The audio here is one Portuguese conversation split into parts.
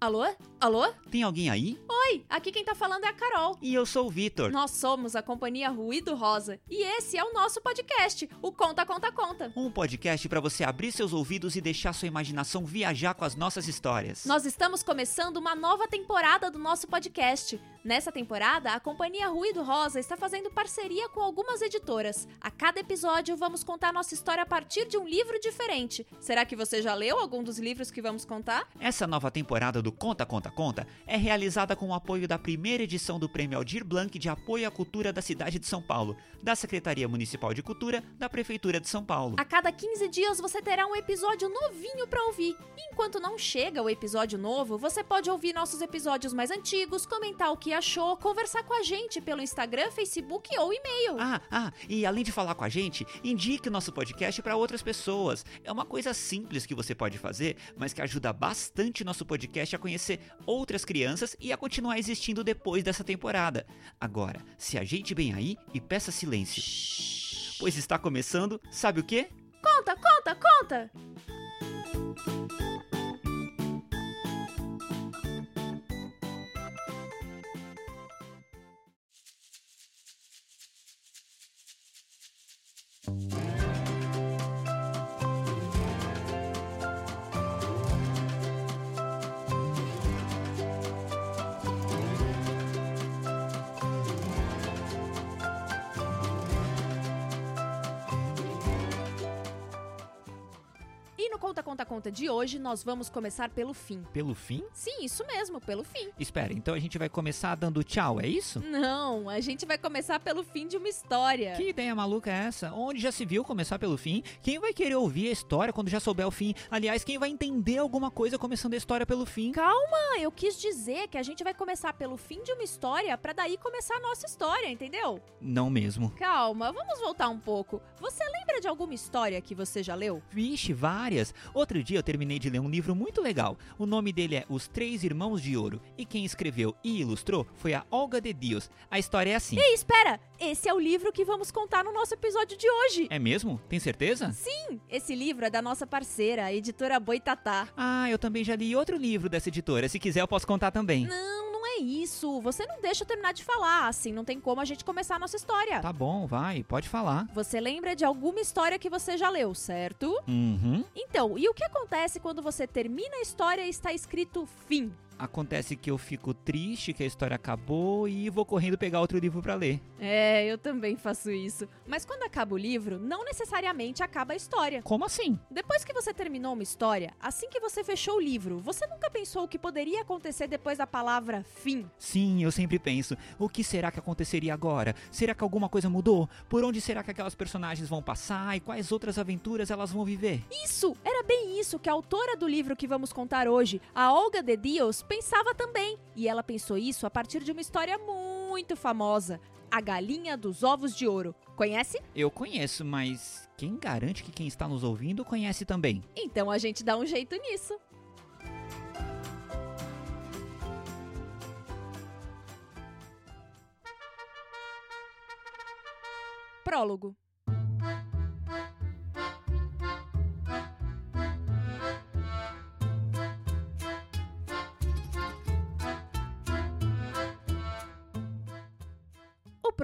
Alô? Alô? Tem alguém aí? Oi, aqui quem tá falando é a Carol. E eu sou o Vitor. Nós somos a companhia Ruído Rosa e esse é o nosso podcast, o Conta Conta Conta. Um podcast para você abrir seus ouvidos e deixar sua imaginação viajar com as nossas histórias. Nós estamos começando uma nova temporada do nosso podcast. Nessa temporada, a companhia Ruído Rosa está fazendo parceria com algumas editoras. A cada episódio vamos contar nossa história a partir de um livro diferente. Será que você já leu algum dos livros que vamos contar? Essa nova temporada do Conta Conta Conta é realizada com o apoio da primeira edição do Prêmio Aldir Blanc de Apoio à Cultura da cidade de São Paulo, da Secretaria Municipal de Cultura da Prefeitura de São Paulo. A cada 15 dias você terá um episódio novinho para ouvir. Enquanto não chega o episódio novo, você pode ouvir nossos episódios mais antigos, comentar o que achou, conversar com a gente pelo Instagram, Facebook ou e-mail. Ah, ah, e além de falar com a gente, indique nosso podcast para outras pessoas. É uma coisa simples que você pode fazer, mas que ajuda bastante nosso podcast a conhecer outras crianças e a continuar existindo depois dessa temporada. Agora, se ajeite bem aí e peça silêncio. Pois está começando, sabe o quê? Conta, conta, conta! E no Conta Conta Conta de hoje, nós vamos começar pelo fim. Pelo fim? Sim, isso mesmo, pelo fim. Espera, então a gente vai começar dando tchau, é isso? Não, a gente vai começar pelo fim de uma história. Que ideia maluca é essa? Onde já se viu começar pelo fim? Quem vai querer ouvir a história quando já souber o fim? Aliás, quem vai entender alguma coisa começando a história pelo fim? Calma, eu quis dizer que a gente vai começar pelo fim de uma história pra daí começar a nossa história, entendeu? Não mesmo. Calma, vamos voltar um pouco. Você lembra de alguma história que você já leu? Vixe, várias. Outro dia eu terminei de ler um livro muito legal. O nome dele é Os Três Irmãos de Ouro. E quem escreveu e ilustrou foi a Olga de Dios. A história é assim. Ei, espera! Esse é o livro que vamos contar no nosso episódio de hoje. É mesmo? Tem certeza? Sim, esse livro é da nossa parceira, a editora Boitatá. Ah, eu também já li outro livro dessa editora. Se quiser, eu posso contar também. Não, isso. Você não deixa eu terminar de falar, assim não tem como a gente começar a nossa história. Tá bom, vai, pode falar. Você lembra de alguma história que você já leu, certo? Uhum. Então, e o que acontece quando você termina a história e está escrito fim? Acontece que eu fico triste que a história acabou e vou correndo pegar outro livro pra ler. É, eu também faço isso. Mas quando acaba o livro, não necessariamente acaba a história. Como assim? Depois que você terminou uma história, assim que você fechou o livro, você nunca pensou o que poderia acontecer depois da palavra fim? Sim, eu sempre penso. O que será que aconteceria agora? Será que alguma coisa mudou? Por onde será que aquelas personagens vão passar e quais outras aventuras elas vão viver? Isso! Era bem isso que a autora do livro que vamos contar hoje, a Olga de Dios, pensava também. E ela pensou isso a partir de uma história muito famosa: A Galinha dos Ovos de Ouro. Conhece? Eu conheço, mas quem garante que quem está nos ouvindo conhece também? Então a gente dá um jeito nisso. Prólogo.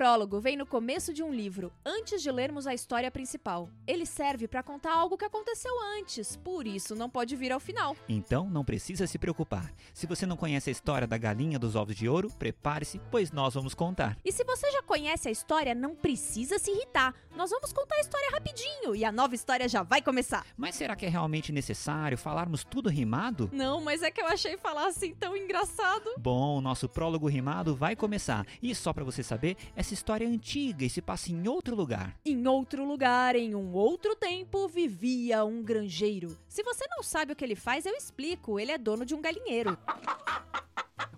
Prólogo vem no começo de um livro, antes de lermos a história principal. Ele serve para contar algo que aconteceu antes, por isso não pode vir ao final. Então não precisa se preocupar. Se você não conhece a história da galinha dos ovos de ouro, prepare-se, pois nós vamos contar. E se você já conhece a história, não precisa se irritar. Nós vamos contar a história rapidinho e a nova história já vai começar. Mas será que é realmente necessário falarmos tudo rimado? Não, mas é que eu achei falar assim tão engraçado. Bom, nosso prólogo rimado vai começar. E só para você saber, essa história antiga e se passa em outro lugar. Em outro lugar, em um outro tempo, vivia um granjeiro. Se você não sabe o que ele faz, eu explico. Ele é dono de um galinheiro.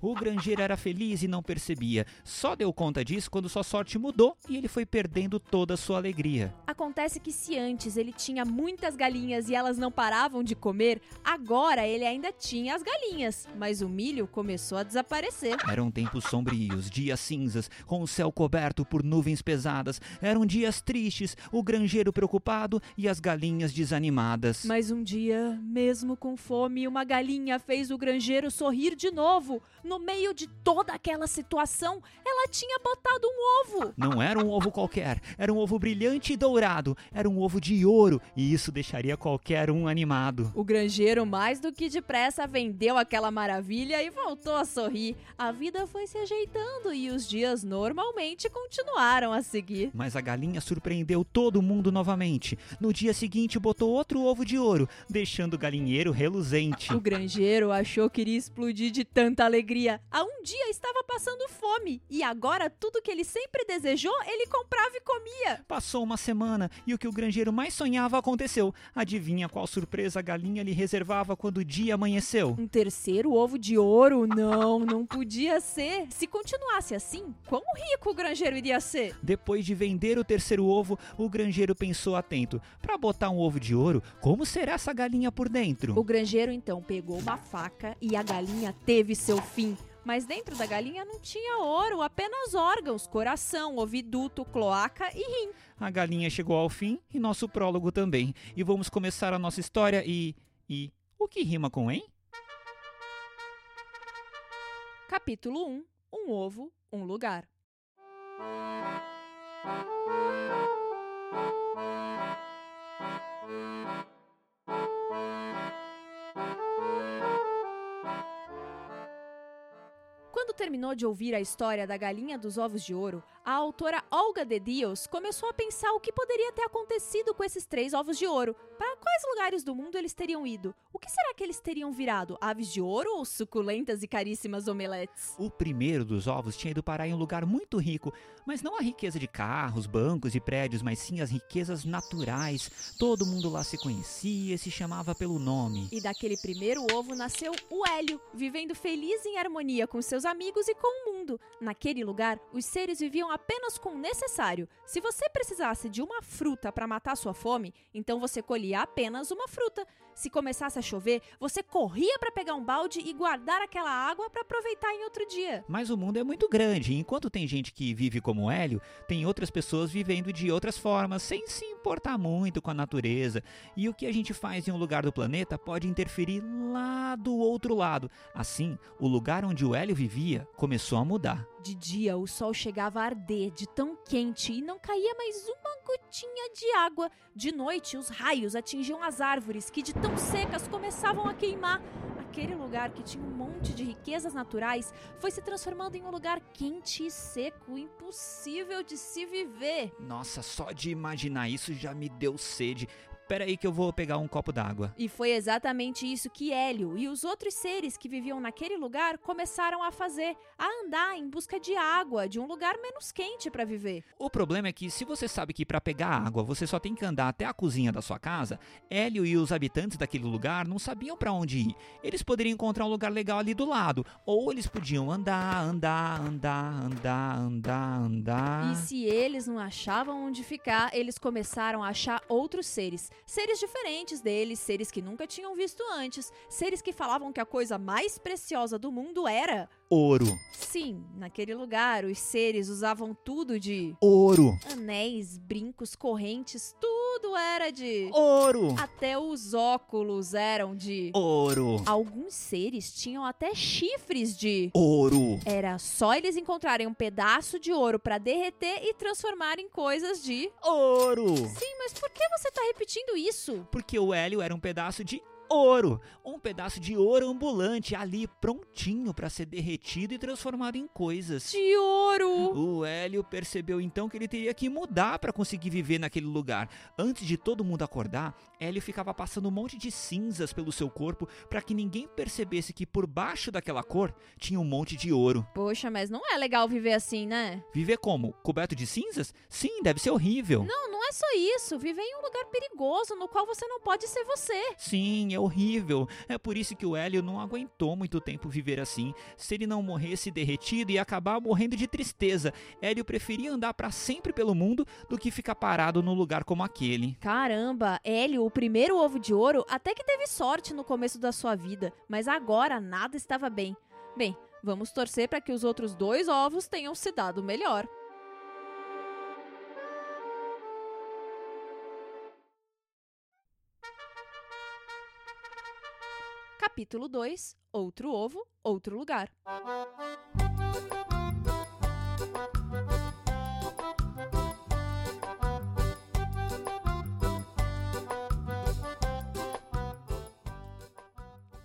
O granjeiro era feliz e não percebia. Só deu conta disso quando sua sorte mudou e ele foi perdendo toda a sua alegria. Acontece que se antes ele tinha muitas galinhas e elas não paravam de comer, agora ele ainda tinha as galinhas, mas o milho começou a desaparecer. Eram tempos sombrios, dias cinzas, com o céu coberto por nuvens pesadas. Eram dias tristes, o granjeiro preocupado e as galinhas desanimadas. Mas um dia, mesmo com fome, uma galinha fez o granjeiro sorrir de novo. No meio de toda aquela situação, ela tinha botado um ovo. Não era um ovo qualquer, era um ovo brilhante e dourado. Era um ovo de ouro e isso deixaria qualquer um animado. O granjeiro, mais do que depressa, vendeu aquela maravilha e voltou a sorrir. A vida foi se ajeitando e os dias normalmente continuaram a seguir. Mas a galinha surpreendeu todo mundo novamente. No dia seguinte, botou outro ovo de ouro, deixando o galinheiro reluzente. O granjeiro achou que iria explodir de tanta alegria. Há um dia estava passando fome e agora tudo que ele sempre desejou, ele comprava e comia. Passou uma semana e o que o granjeiro mais sonhava aconteceu. Adivinha qual surpresa a galinha lhe reservava quando o dia amanheceu? Um terceiro ovo de ouro? Não, não podia ser. Se continuasse assim, quão rico o granjeiro iria ser? Depois de vender o terceiro ovo, o granjeiro pensou atento: para botar um ovo de ouro, como será essa galinha por dentro? O granjeiro então pegou uma faca e a galinha teve seu fim. Mas dentro da galinha não tinha ouro, apenas órgãos, coração, ouviduto, cloaca e rim. A galinha chegou ao fim e nosso prólogo também. E vamos começar a nossa história e. e. o que rima com hein? Capítulo 1 Um ovo, um lugar. Quando terminou de ouvir a história da galinha dos ovos de ouro, a autora Olga de Dios começou a pensar o que poderia ter acontecido com esses três ovos de ouro. Para quais lugares do mundo eles teriam ido? O que será que eles teriam virado? Aves de ouro ou suculentas e caríssimas omeletes? O primeiro dos ovos tinha ido parar em um lugar muito rico, mas não a riqueza de carros, bancos e prédios, mas sim as riquezas naturais. Todo mundo lá se conhecia e se chamava pelo nome. E daquele primeiro ovo nasceu o Hélio, vivendo feliz em harmonia com seus amigos e com o mundo. Naquele lugar, os seres viviam apenas com o necessário. Se você precisasse de uma fruta para matar sua fome, então você colhia apenas uma fruta. Se começasse a chover, você corria para pegar um balde e guardar aquela água para aproveitar em outro dia. Mas o mundo é muito grande, enquanto tem gente que vive como Hélio, tem outras pessoas vivendo de outras formas, sem se importar muito com a natureza. E o que a gente faz em um lugar do planeta pode interferir lá do outro lado. Assim, o lugar onde o Hélio vivia começou a mudar. De dia, o sol chegava a arder de tão quente e não caía mais uma gotinha de água. De noite, os raios atingiam as árvores, que de tão secas começavam a queimar. Aquele lugar que tinha um monte de riquezas naturais foi se transformando em um lugar quente e seco, impossível de se viver. Nossa, só de imaginar isso já me deu sede. Pera aí que eu vou pegar um copo d'água. E foi exatamente isso que Hélio e os outros seres que viviam naquele lugar começaram a fazer, a andar em busca de água, de um lugar menos quente para viver. O problema é que se você sabe que para pegar água você só tem que andar até a cozinha da sua casa, Hélio e os habitantes daquele lugar não sabiam para onde ir. Eles poderiam encontrar um lugar legal ali do lado, ou eles podiam andar, andar, andar, andar, andar, andar. E se eles não achavam onde ficar, eles começaram a achar outros seres seres diferentes deles, seres que nunca tinham visto antes, seres que falavam que a coisa mais preciosa do mundo era ouro. Sim, naquele lugar os seres usavam tudo de ouro. Anéis, brincos, correntes, tudo era de ouro. Até os óculos eram de ouro. Alguns seres tinham até chifres de ouro. Era só eles encontrarem um pedaço de ouro para derreter e transformar em coisas de ouro. Sim, mas por que você tá repetindo isso? Porque o Hélio era um pedaço de ouro, um pedaço de ouro ambulante ali prontinho para ser derretido e transformado em coisas. De ouro. O Hélio percebeu então que ele teria que mudar para conseguir viver naquele lugar. Antes de todo mundo acordar, Hélio ficava passando um monte de cinzas pelo seu corpo para que ninguém percebesse que por baixo daquela cor tinha um monte de ouro. Poxa, mas não é legal viver assim, né? Viver como? Coberto de cinzas? Sim, deve ser horrível. Não, não é só isso. Viver em um lugar perigoso no qual você não pode ser você. Sim, é horrível. É por isso que o Hélio não aguentou muito tempo viver assim. Se ele não morresse derretido, ia acabar morrendo de tristeza. Hélio preferia andar para sempre pelo mundo do que ficar parado num lugar como aquele. Caramba, Hélio, o primeiro ovo de ouro, até que teve sorte no começo da sua vida, mas agora nada estava bem. Bem, vamos torcer para que os outros dois ovos tenham se dado melhor. Capítulo 2 Outro ovo, outro lugar.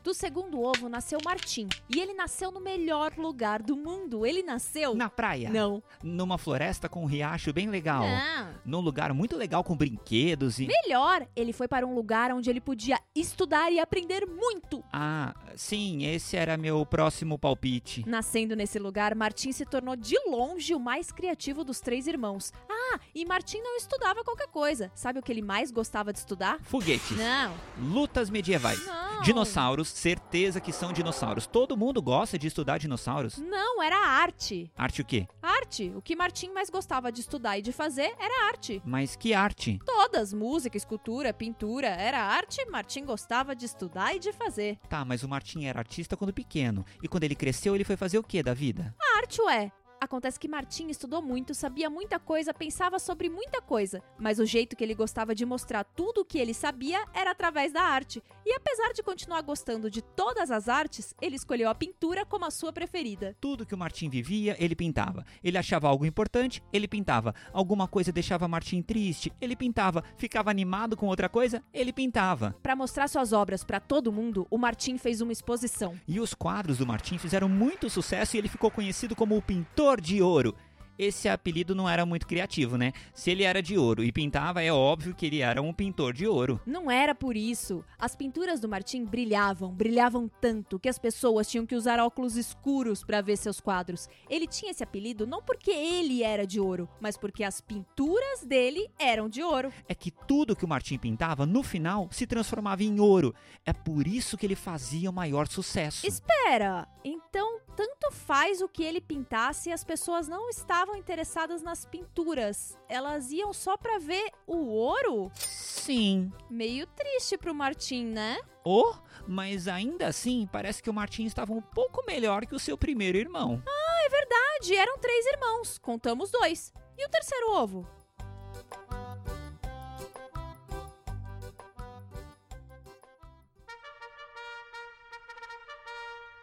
Do segundo ovo nasceu Martim. E ele nasceu no melhor lugar do mundo. Ele nasceu. Na praia? Não. Numa floresta com um riacho bem legal. Não. Num lugar muito legal com brinquedos e. Melhor, ele foi para um lugar onde ele podia estudar e aprender muito. Ah, sim, esse era meu próximo palpite. Nascendo nesse lugar, Martim se tornou de longe o mais criativo dos três irmãos. Ah, e Martim não estudava qualquer coisa. Sabe o que ele mais gostava de estudar? Foguetes. Não. Lutas medievais. Não. Dinossauros, certeza que são dinossauros. Todo mundo gosta de estudar dinossauros. Não, era arte. Arte o quê? Arte. O que Martim mais gostava de estudar e de fazer era arte. Mas que arte? Todas, música, escultura, pintura, era arte, Martim gostava de estudar e de fazer. Tá, mas o Martim era artista quando pequeno. E quando ele cresceu, ele foi fazer o quê da vida? A arte, ué. Acontece que Martim estudou muito, sabia muita coisa, pensava sobre muita coisa, mas o jeito que ele gostava de mostrar tudo o que ele sabia era através da arte. E apesar de continuar gostando de todas as artes, ele escolheu a pintura como a sua preferida. Tudo que o Martim vivia, ele pintava. Ele achava algo importante, ele pintava. Alguma coisa deixava Martim triste, ele pintava. Ficava animado com outra coisa, ele pintava. Para mostrar suas obras para todo mundo, o Martim fez uma exposição. E os quadros do Martim fizeram muito sucesso e ele ficou conhecido como o pintor de ouro. Esse apelido não era muito criativo, né? Se ele era de ouro e pintava, é óbvio que ele era um pintor de ouro. Não era por isso. As pinturas do Martim brilhavam, brilhavam tanto que as pessoas tinham que usar óculos escuros para ver seus quadros. Ele tinha esse apelido não porque ele era de ouro, mas porque as pinturas dele eram de ouro. É que tudo que o Martim pintava, no final, se transformava em ouro. É por isso que ele fazia o maior sucesso. Espera, então tanto faz o que ele pintasse, as pessoas não estavam interessadas nas pinturas. Elas iam só pra ver o ouro? Sim. Meio triste pro Martim, né? Oh, mas ainda assim, parece que o Martim estava um pouco melhor que o seu primeiro irmão. Ah, é verdade, eram três irmãos, contamos dois. E o terceiro ovo?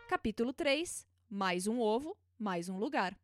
Capítulo 3 Mais um ovo, mais um lugar.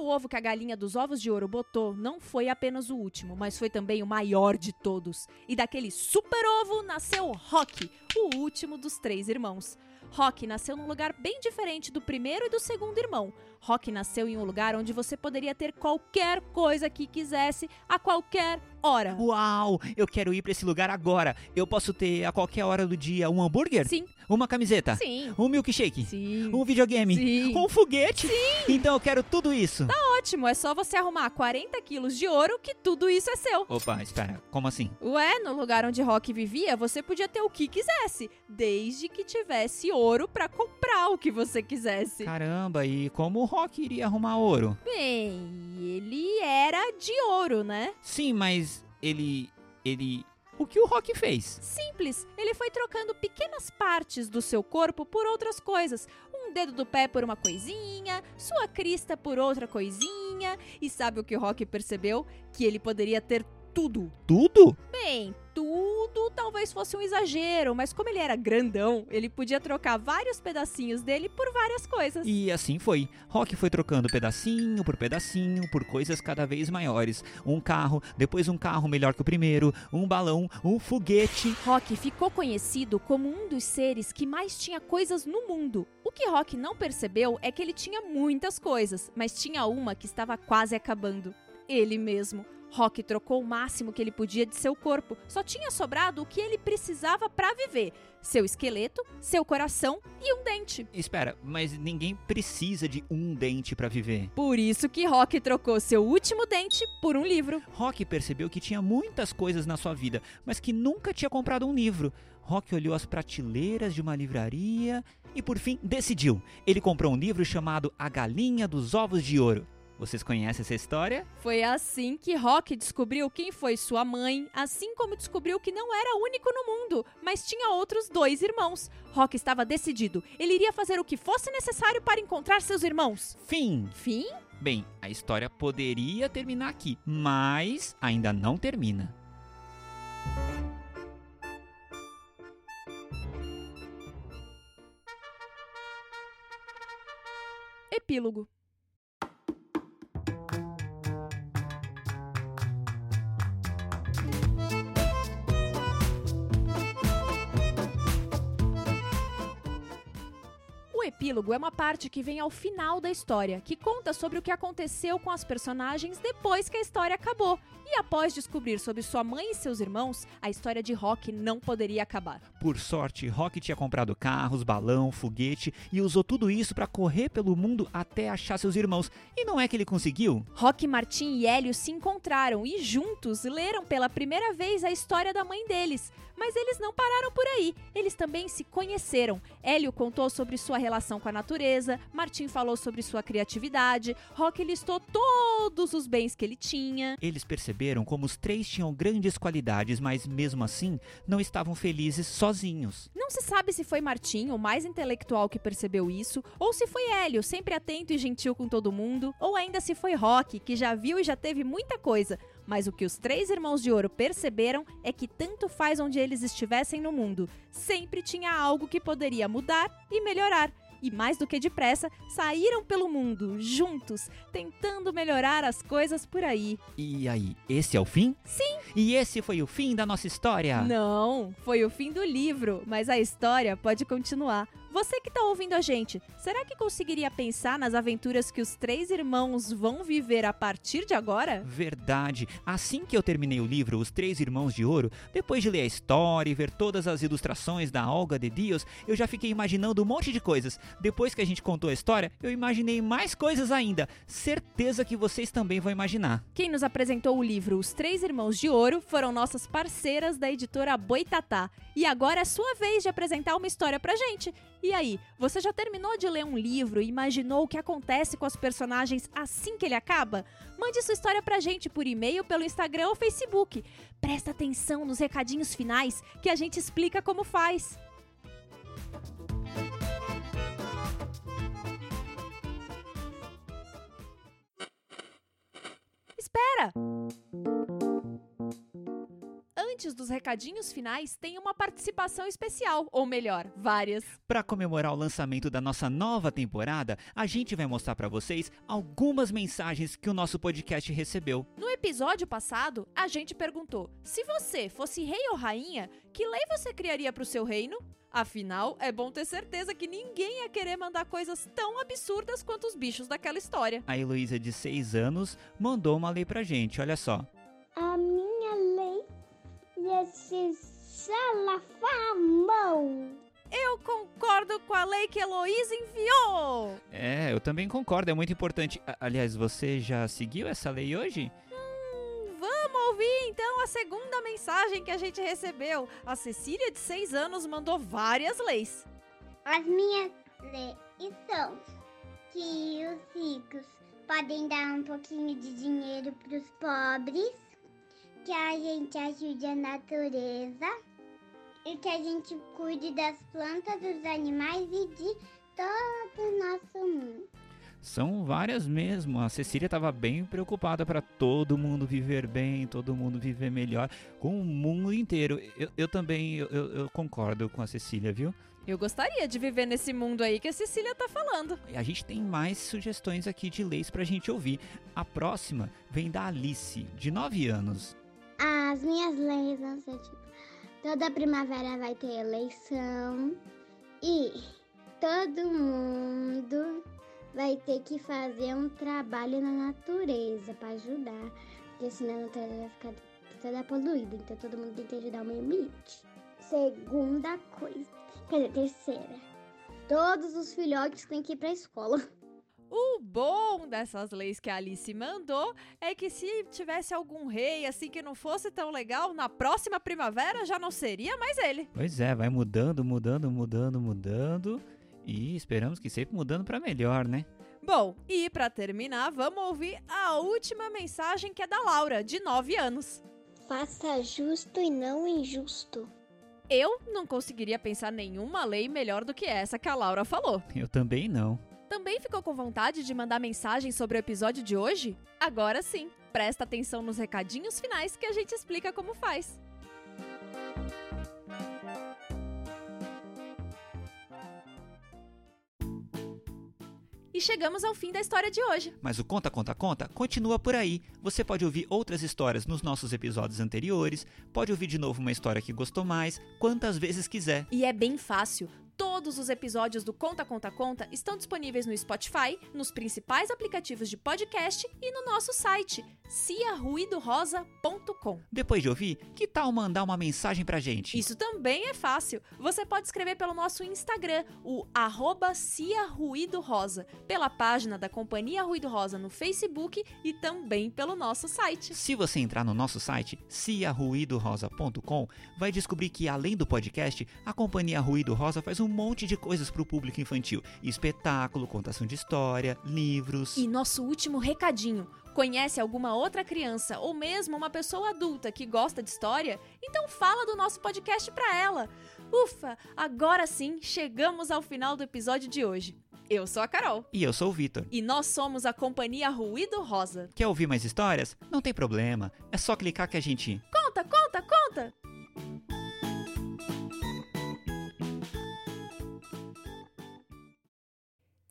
O terceiro ovo que a galinha dos ovos de ouro botou não foi apenas o último, mas foi também o maior de todos. E daquele super ovo nasceu Rock, o último dos três irmãos. Rock nasceu num lugar bem diferente do primeiro e do segundo irmão. Rock nasceu em um lugar onde você poderia ter qualquer coisa que quisesse a qualquer hora. Uau, eu quero ir pra esse lugar agora. Eu posso ter a qualquer hora do dia um hambúrguer? Sim, Uma camiseta? sim, Um milkshake? sim. Um videogame? Sim. Um foguete? Sim. Então eu quero tudo isso. Ótimo, é só você arrumar 40 quilos de ouro que tudo isso é seu. Opa, espera, como assim? Ué, no lugar onde Rock vivia, você podia ter o que quisesse, desde que tivesse ouro pra comprar o que você quisesse. Caramba, e como o Rock iria arrumar ouro? Bem, ele era de ouro, né? Sim, mas ele. ele. O que o Rock fez? Simples, ele foi trocando pequenas partes do seu corpo por outras coisas. Um dedo do pé por uma coisinha, sua crista por outra coisinha. E sabe o que o Rock percebeu? Que ele poderia ter tudo. Tudo? Bem, talvez fosse um exagero, mas como ele era grandão, ele podia trocar vários pedacinhos dele por várias coisas. E assim foi. Rock foi trocando pedacinho por pedacinho por coisas cada vez maiores. Um carro, depois um carro melhor que o primeiro, um balão, um foguete. Rock ficou conhecido como um dos seres que mais tinha coisas no mundo. O que Rock não percebeu é que ele tinha muitas coisas, mas tinha uma que estava quase acabando. Ele mesmo. Rock trocou o máximo que ele podia de seu corpo, só tinha sobrado o que ele precisava para viver: seu esqueleto, seu coração e um dente. Espera, mas ninguém precisa de um dente para viver. Por isso que Rock trocou seu último dente por um livro. Rock percebeu que tinha muitas coisas na sua vida, mas que nunca tinha comprado um livro. Rock olhou as prateleiras de uma livraria e por fim decidiu. Ele comprou um livro chamado A Galinha dos Ovos de Ouro. Vocês conhecem essa história? Foi assim que Rock descobriu quem foi sua mãe, assim como descobriu que não era único no mundo, mas tinha outros dois irmãos. Rock estava decidido. Ele iria fazer o que fosse necessário para encontrar seus irmãos. Fim. Fim? Bem, a história poderia terminar aqui, mas ainda não termina. Epílogo. Epílogo é uma parte que vem ao final da história, que conta sobre o que aconteceu com as personagens depois que a história acabou. E após descobrir sobre sua mãe e seus irmãos, a história de Rock não poderia acabar. Por sorte, Rock tinha comprado carros, balão, foguete e usou tudo isso para correr pelo mundo até achar seus irmãos. E não é que ele conseguiu? Rock, Martin e Hélio se encontraram e juntos leram pela primeira vez a história da mãe deles. Mas eles não pararam por aí. Eles também se conheceram. Hélio contou sobre sua relação com a natureza, Martin falou sobre sua criatividade, Rock listou todos os bens que ele tinha. Eles perceberam como os três tinham grandes qualidades, mas mesmo assim não estavam felizes sozinhos. Não se sabe se foi Martin, o mais intelectual, que percebeu isso, ou se foi Hélio, sempre atento e gentil com todo mundo, ou ainda se foi Rock, que já viu e já teve muita coisa. Mas o que os três irmãos de ouro perceberam é que tanto faz onde eles estivessem no mundo, sempre tinha algo que poderia mudar e melhorar. E mais do que depressa, saíram pelo mundo, juntos, tentando melhorar as coisas por aí. E aí, esse é o fim? Sim! E esse foi o fim da nossa história? Não, foi o fim do livro, mas a história pode continuar. Você que está ouvindo a gente, será que conseguiria pensar nas aventuras que os três irmãos vão viver a partir de agora? Verdade. Assim que eu terminei o livro Os Três Irmãos de Ouro, depois de ler a história e ver todas as ilustrações da Olga de Dios, eu já fiquei imaginando um monte de coisas. Depois que a gente contou a história, eu imaginei mais coisas ainda. Certeza que vocês também vão imaginar. Quem nos apresentou o livro Os Três Irmãos de Ouro foram nossas parceiras da editora Boitatá. E agora é sua vez de apresentar uma história pra gente. E aí, você já terminou de ler um livro e imaginou o que acontece com os personagens assim que ele acaba? Mande sua história pra gente por e-mail, pelo Instagram ou Facebook. Presta atenção nos recadinhos finais que a gente explica como faz. Espera! Antes dos recadinhos finais, tem uma participação especial, ou melhor, várias. Para comemorar o lançamento da nossa nova temporada, a gente vai mostrar para vocês algumas mensagens que o nosso podcast recebeu. No episódio passado, a gente perguntou: se você fosse rei ou rainha, que lei você criaria para o seu reino? Afinal, é bom ter certeza que ninguém ia querer mandar coisas tão absurdas quanto os bichos daquela história. A Heloísa, de 6 anos, mandou uma lei pra gente, olha só. A minha lei ser salafamão. Eu concordo com a lei que Heloísa enviou! É, eu também concordo, é muito importante. Aliás, você já seguiu essa lei hoje? Hum, vamos ouvir então a segunda mensagem que a gente recebeu. A Cecília, de 6 anos, mandou várias leis. As minhas leis são que os ricos podem dar um pouquinho de dinheiro para os pobres, que a gente ajude a natureza e que a gente cuide das plantas, dos animais e de todo o nosso mundo. São várias mesmo. A Cecília estava bem preocupada para todo mundo viver bem, todo mundo viver melhor, com o mundo inteiro. Eu, eu também eu, eu- concordo com a Cecília, viu? Eu gostaria de viver nesse mundo aí que a Cecília tá falando. E A gente tem mais sugestões aqui de leis pra gente ouvir. A próxima vem da Alice, de 9 anos. As minhas leis vão ser tipo: toda primavera vai ter eleição e todo mundo vai ter que fazer um trabalho na natureza para ajudar. porque senão a natureza vai ficar toda poluída, então todo mundo tem que ajudar o meio ambiente. Segunda coisa, quer dizer, terceira, todos os filhotes têm que ir pra escola. O bom dessas leis que a Alice mandou é que se tivesse algum rei assim que não fosse tão legal, na próxima primavera já não seria mais ele. Pois é, vai mudando, mudando, mudando, mudando. E esperamos que sempre mudando para melhor, né? Bom, e para terminar, vamos ouvir a última mensagem que é da Laura, de 9 anos. Faça justo e não injusto. Eu não conseguiria pensar nenhuma lei melhor do que essa que a Laura falou. Eu também não. Também ficou com vontade de mandar mensagem sobre o episódio de hoje? Agora sim, presta atenção nos recadinhos finais que a gente explica como faz. E chegamos ao fim da história de hoje. Mas o Conta, Conta, Conta continua por aí. Você pode ouvir outras histórias nos nossos episódios anteriores, pode ouvir de novo uma história que gostou mais, quantas vezes quiser. E é bem fácil. Todos os episódios do Conta Conta Conta estão disponíveis no Spotify, nos principais aplicativos de podcast e no nosso site ciaruidorosa.com. Depois de ouvir, que tal mandar uma mensagem pra gente? Isso também é fácil. Você pode escrever pelo nosso Instagram, o arroba Cia Ruído Rosa, pela página da Companhia Ruído Rosa no Facebook e também pelo nosso site. Se você entrar no nosso site, ciaruidorosa.com, vai descobrir que além do podcast, a Companhia Ruído Rosa faz um monte de coisas para o público infantil: espetáculo, contação de história, livros. E nosso último recadinho. Conhece alguma outra criança ou mesmo uma pessoa adulta que gosta de história? Então fala do nosso podcast para ela. Ufa, agora sim chegamos ao final do episódio de hoje. Eu sou a Carol. E eu sou o Vitor. E nós somos a Companhia Ruído Rosa. Quer ouvir mais histórias? Não tem problema. É só clicar que a gente. Conta, conta, conta!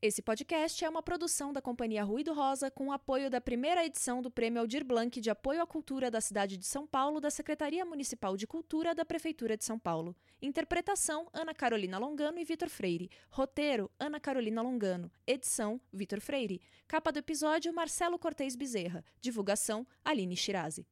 Esse podcast é uma produção da Companhia Ruído Rosa com o apoio da primeira edição do Prêmio Aldir Blanc de Apoio à Cultura da cidade de São Paulo da Secretaria Municipal de Cultura da Prefeitura de São Paulo. Interpretação: Ana Carolina Longano e Vitor Freire. Roteiro: Ana Carolina Longano. Edição: Vitor Freire. Capa do episódio: Marcelo Cortez Bezerra. Divulgação: Aline Shirazi.